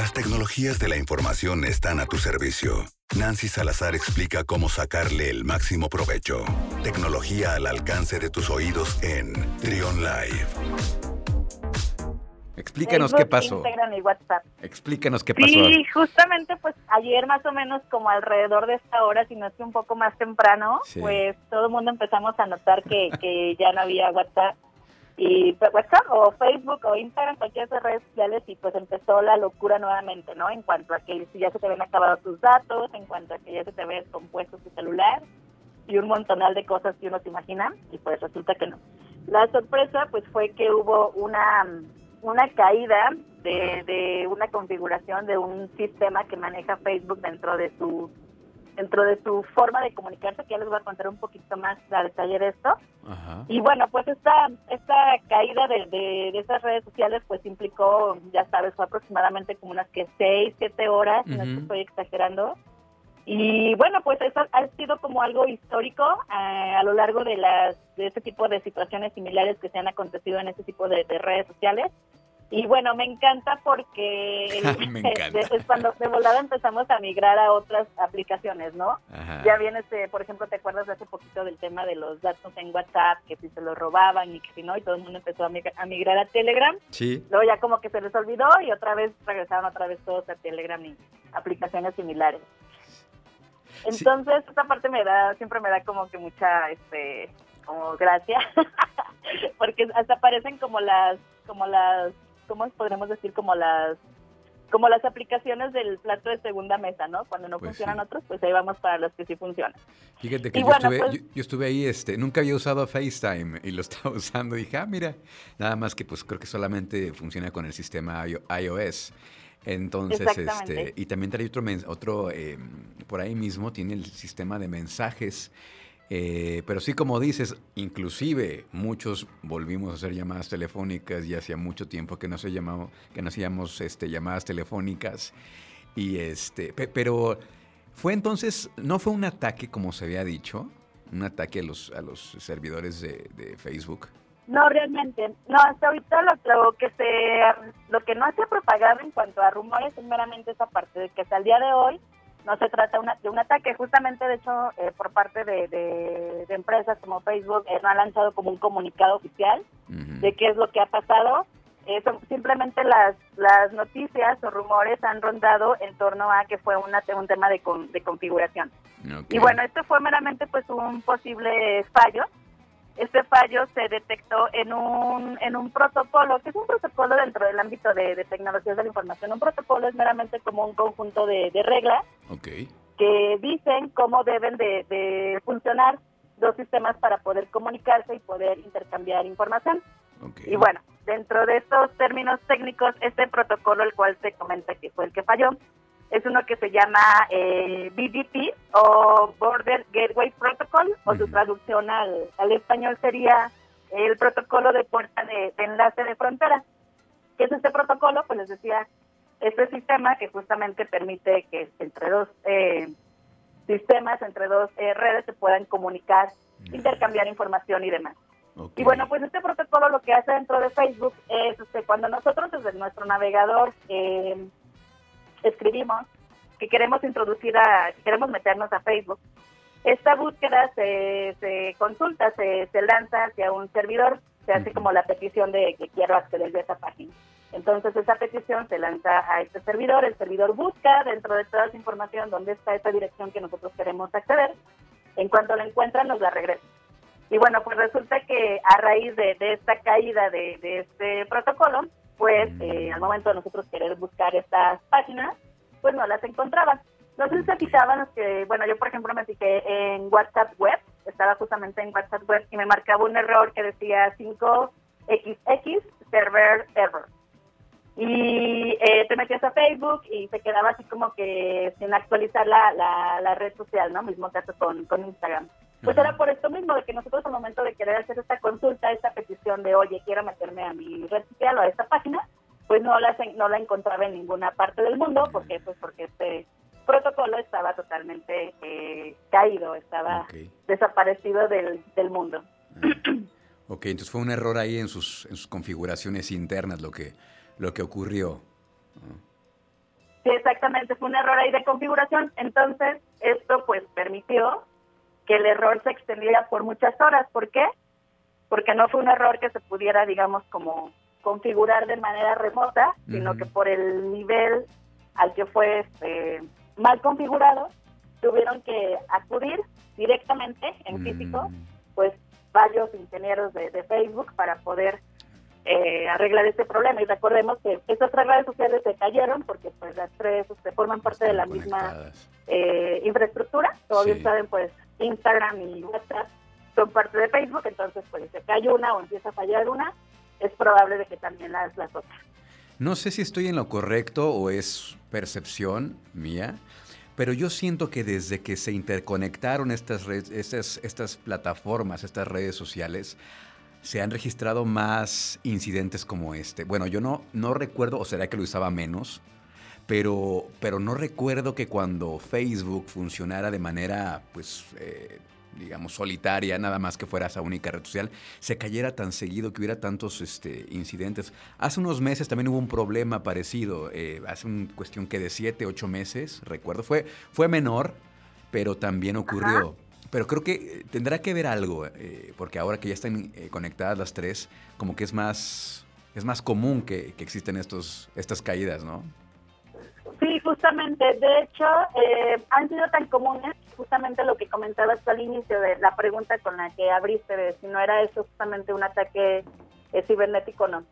Las tecnologías de la información están a tu servicio. Nancy Salazar explica cómo sacarle el máximo provecho. Tecnología al alcance de tus oídos en Trion Live. Explícanos qué pasó. Instagram y WhatsApp. Explícanos qué pasó. Sí, justamente pues ayer más o menos como alrededor de esta hora, si no es que un poco más temprano, Sí. pues todo el mundo empezamos a notar que, que ya no había WhatsApp y pues, WhatsApp o Facebook o Instagram, cualquiera de redes sociales y pues empezó la locura nuevamente, ¿no? En cuanto a que ya se te habían acabado tus datos, en cuanto a que ya se te había descompuesto tu celular y un montonal de cosas que uno se imagina y pues resulta que no. La sorpresa pues fue que hubo una una caída de, de una configuración de un sistema que maneja Facebook dentro de su dentro de su forma de comunicarse, que ya les voy a contar un poquito más a detalle de esto. Ajá. Y bueno, pues esta, esta caída de, de, de esas redes sociales pues implicó, ya sabes, fue aproximadamente como unas que seis, siete horas, no es que Ujú. estoy exagerando. Y bueno, pues eso ha sido como algo histórico eh, a lo largo de las de este tipo de situaciones similares que se han acontecido en este tipo de, de redes sociales. Y bueno, me encanta porque Me encanta. es cuando de volada empezamos a migrar a otras aplicaciones, ¿no? Ajá. Ya viene, este, por ejemplo, ¿te acuerdas de hace poquito del tema de los datos en WhatsApp, que si se los robaban y que si no, y todo el mundo empezó a migra- a migrar a Telegram? Sí. Luego ya como que se les olvidó y otra vez regresaron otra vez todos a Telegram y aplicaciones similares. Entonces, esta parte me da, siempre me da como que mucha, este, como gracia, porque hasta aparecen como las, como las, ¿cómo podremos decir? Como las, como las aplicaciones del plato de segunda mesa, ¿no? Cuando no Pues funcionan sí. otros, pues ahí vamos para los que sí funcionan. Fíjate que yo, bueno, estuve, pues- yo, yo estuve ahí, este, nunca había usado FaceTime y lo estaba usando y dije, ah, mira, nada más que pues creo que solamente funciona con el sistema IO- iOS. Entonces, este, y también trae otro, otro eh, por ahí mismo, tiene el sistema de mensajes. Eh, pero sí, como dices, inclusive muchos volvimos a hacer llamadas telefónicas y hacía mucho tiempo que no se llamamos, que no hacíamos este, llamadas telefónicas. Y este, pe- pero fue entonces, no fue un ataque como se había dicho, un ataque a los, a los servidores de, Facebook. No, realmente. No, hasta ahorita lo, lo que se, lo que no se ha propagado en cuanto a rumores es meramente esa parte de que hasta el día de hoy no se trata una- de un ataque. Justamente, de hecho, eh, por parte de, de- de empresas como Facebook, eh, no ha lanzado como un comunicado oficial de qué es lo que ha pasado. Eh, son- simplemente las, las noticias o rumores han rondado en torno a que fue una, un tema de, con- de configuración. Y bueno, esto fue meramente pues un posible fallo. Este fallo se detectó en un, en un protocolo, que es un protocolo dentro del ámbito de, de tecnologías de la información. Un protocolo es meramente como un conjunto de, de reglas que dicen cómo deben de, de funcionar dos sistemas para poder comunicarse y poder intercambiar información. Y bueno, dentro de estos términos técnicos, este protocolo, el cual se comenta que fue el que falló, es uno que se llama eh, BGP o Border Gateway Protocol, o su traducción al, al español sería el protocolo de puerta de, de enlace de frontera. ¿Qué es este protocolo? Pues les decía, este sistema que justamente permite que entre dos eh, sistemas, entre dos eh, redes se puedan comunicar, intercambiar información y demás. Y bueno, pues este protocolo lo que hace dentro de Facebook es este, cuando nosotros desde nuestro navegador eh, escribimos que queremos introducir a, que queremos meternos a Facebook, esta búsqueda se, se consulta, se, se lanza hacia un servidor, se hace como la petición de que quiero acceder a esa página. Entonces esa petición se lanza a este servidor, el servidor busca dentro de toda esa información dónde está esa dirección que nosotros queremos acceder, en cuanto la encuentran nos la regresa. Y bueno, pues resulta que a raíz de, de esta caída de, de este protocolo, pues eh, al momento de nosotros querer buscar estas páginas, pues no las sé si se fijaban que, bueno, yo por ejemplo me fijé en WhatsApp Web, estaba justamente en WhatsApp Web y me marcaba un error que decía 5XX Server Error. Y eh, te metías a Facebook y te quedaba así como que sin actualizar la, la, la red social, ¿no? Mismo caso con, con Instagram. Pues Ajá. era por esto mismo, de que nosotros al momento de querer hacer esta consulta, esta petición de, oye, quiero meterme a mi red social o a esta página, pues no la, no la encontraba en ninguna parte del mundo, porque pues porque este protocolo estaba totalmente eh, caído, estaba desaparecido del, del mundo. Ok, entonces fue un error ahí en sus, en sus configuraciones internas lo que, lo que ocurrió. Sí, exactamente, fue un error ahí de configuración. Entonces, esto pues permitió que el error se extendiera por muchas horas. ¿Por qué? Porque no fue un error que se pudiera, digamos, como configurar de manera remota, sino que por el nivel al que fue este, mal configurado, tuvieron que acudir directamente en físico, pues varios ingenieros de, Facebook para poder eh, arreglar este problema. Y recordemos que estas redes sociales se cayeron porque pues las tres se este, forman parte de la misma eh, infraestructura. Todavía saben, pues Instagram y WhatsApp son parte de Facebook, entonces pues se cae una o empieza a fallar una, es probable de que también las, las otras. No sé si estoy en lo correcto o es percepción mía, pero yo siento que desde que se interconectaron estas, redes, estas, plataformas, estas redes sociales, se han registrado más incidentes como este. Bueno, yo no, no recuerdo, o será que lo usaba menos, pero, pero no recuerdo que cuando Facebook funcionara de manera, pues, eh, digamos, solitaria, nada más que fuera esa única red social, se cayera tan seguido, que hubiera tantos este, incidentes. Hace unos meses también hubo un problema parecido, eh, hace una cuestión que de siete, ocho meses, recuerdo, fue, fue menor, pero también ocurrió. Pero creo que tendrá que ver algo, eh, porque ahora que ya están conectadas las tres, como que es más, es más común que, que existen estos, estas caídas, ¿no? Justamente. De hecho, eh, han sido tan comunes, justamente lo que comentabas al inicio de la pregunta con la que abriste, de si no era eso justamente un ataque eh, cibernético o no.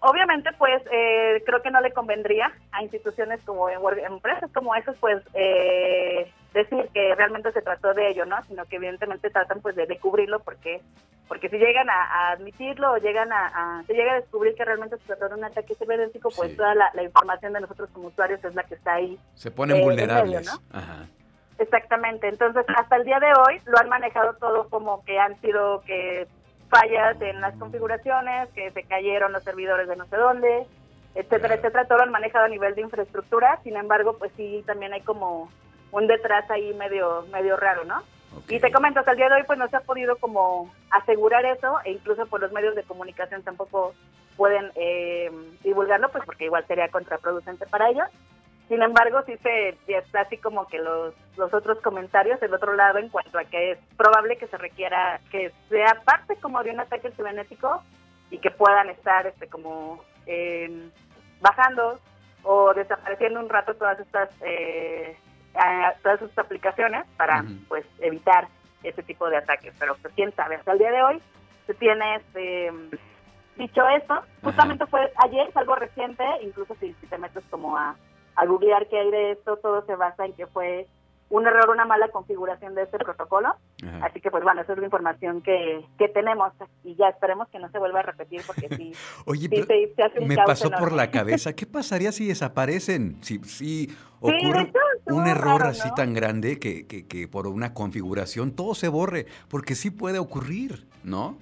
Obviamente, pues eh, creo que no le convendría a instituciones como empresas como esas, pues eh, decir que realmente se trató de ello, ¿no? Sino que evidentemente tratan pues de, cubrirlo porque porque si llegan a, admitirlo o llegan a, se llega a descubrir que realmente se trató de un ataque cibernético, pues toda la, información de nosotros como usuarios es la que está ahí. Se ponen eh, vulnerables. Exactamente. Entonces, hasta el día de hoy lo han manejado todo como que han sido que fallas en las configuraciones, que se cayeron los servidores de no sé dónde, etcétera, etcétera. Todo lo han manejado a nivel de infraestructura. Sin embargo, pues sí, también hay como un detrás ahí medio medio raro, ¿no? Y te comento, hasta el día de hoy pues no se ha podido como asegurar eso e incluso por los medios de comunicación tampoco pueden eh, divulgarlo, pues porque igual sería contraproducente para ellos. Sin embargo, sí se está así como que los, los otros comentarios del otro lado en cuanto a que es probable que se requiera que sea parte como de un ataque cibernético y que puedan estar este como eh, bajando o desapareciendo un rato todas estas eh, todas sus aplicaciones para pues evitar ese tipo de ataques. Pero pues, quién sabe, hasta el día de hoy se tiene este dicho esto, justamente fue ayer, es algo reciente, incluso si, te metes como a, a googlear qué hay de esto, todo se basa en que fue un error, una mala configuración de este protocolo. Así que, pues bueno, esa es la información que, que tenemos y ya esperemos que no se vuelva a repetir porque sí. Oye, me pasó por la cabeza, ¿qué pasaría si desaparecen? Si, si ocurre un error así tan grande que, que, que, por una configuración todo se borre, porque sí puede ocurrir, ¿no?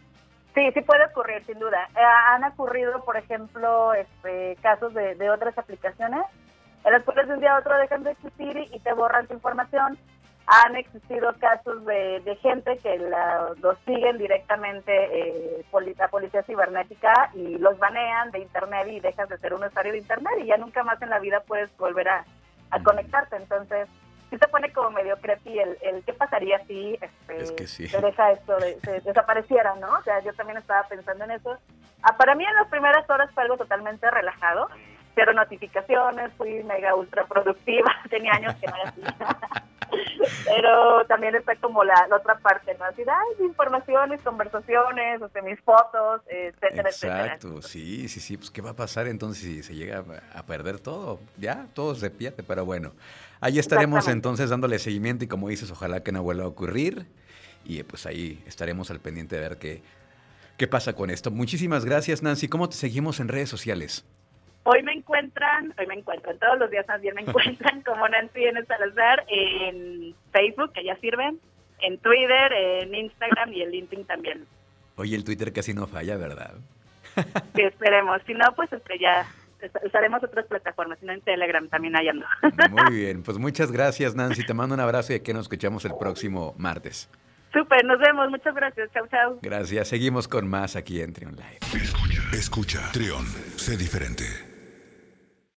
Sí, sí puede ocurrir, sin duda. Eh, han ocurrido, por ejemplo, este, casos de, de otras aplicaciones en las cuales de un día a otro dejan de existir y te borran tu información. Han existido casos de, gente que los siguen directamente eh, la policía cibernética y los banean de internet y dejas de ser un usuario de internet y ya nunca más en la vida puedes volver a, conectarte. Entonces, sí se pone como medio creepy el, el qué pasaría si este, se deja esto, de, desapareciera, ¿no? O sea, yo también estaba pensando en eso. Ah, para mí en las primeras horas fue algo totalmente relajado cero notificaciones, fui mega ultra productiva, tenía años que no era así. Pero también está como la, otra parte, ¿no? Así, ay, informaciones, conversaciones, o sea, mis fotos, etcétera, Exacto, sí, sí, sí. Pues, ¿qué va a pasar entonces si se llega a perder todo? Ya, todo se pierde, pero bueno. Ahí estaremos entonces dándole seguimiento y como dices, ojalá que no vuelva a ocurrir. Y pues ahí estaremos al pendiente de ver qué, qué pasa con esto. Muchísimas gracias, Nancy. ¿Cómo te seguimos en redes sociales? Hoy me encuentran, hoy me encuentran, todos los días también me encuentran como Nancy N. Salazar en Facebook, que ya sirven, en Twitter, en Instagram y en LinkedIn también. Oye, el Twitter casi no falla, ¿verdad? Sí, esperemos. Si no, pues este, ya usaremos otras plataformas, sino en Telegram también hay ando. Muy bien, pues muchas gracias Nancy, te mando un abrazo y aquí nos escuchamos el próximo martes. Súper, nos vemos, muchas gracias, chao, chao. Gracias, seguimos con más aquí en Trion Live. Escucha, escucha, Trion, sé diferente.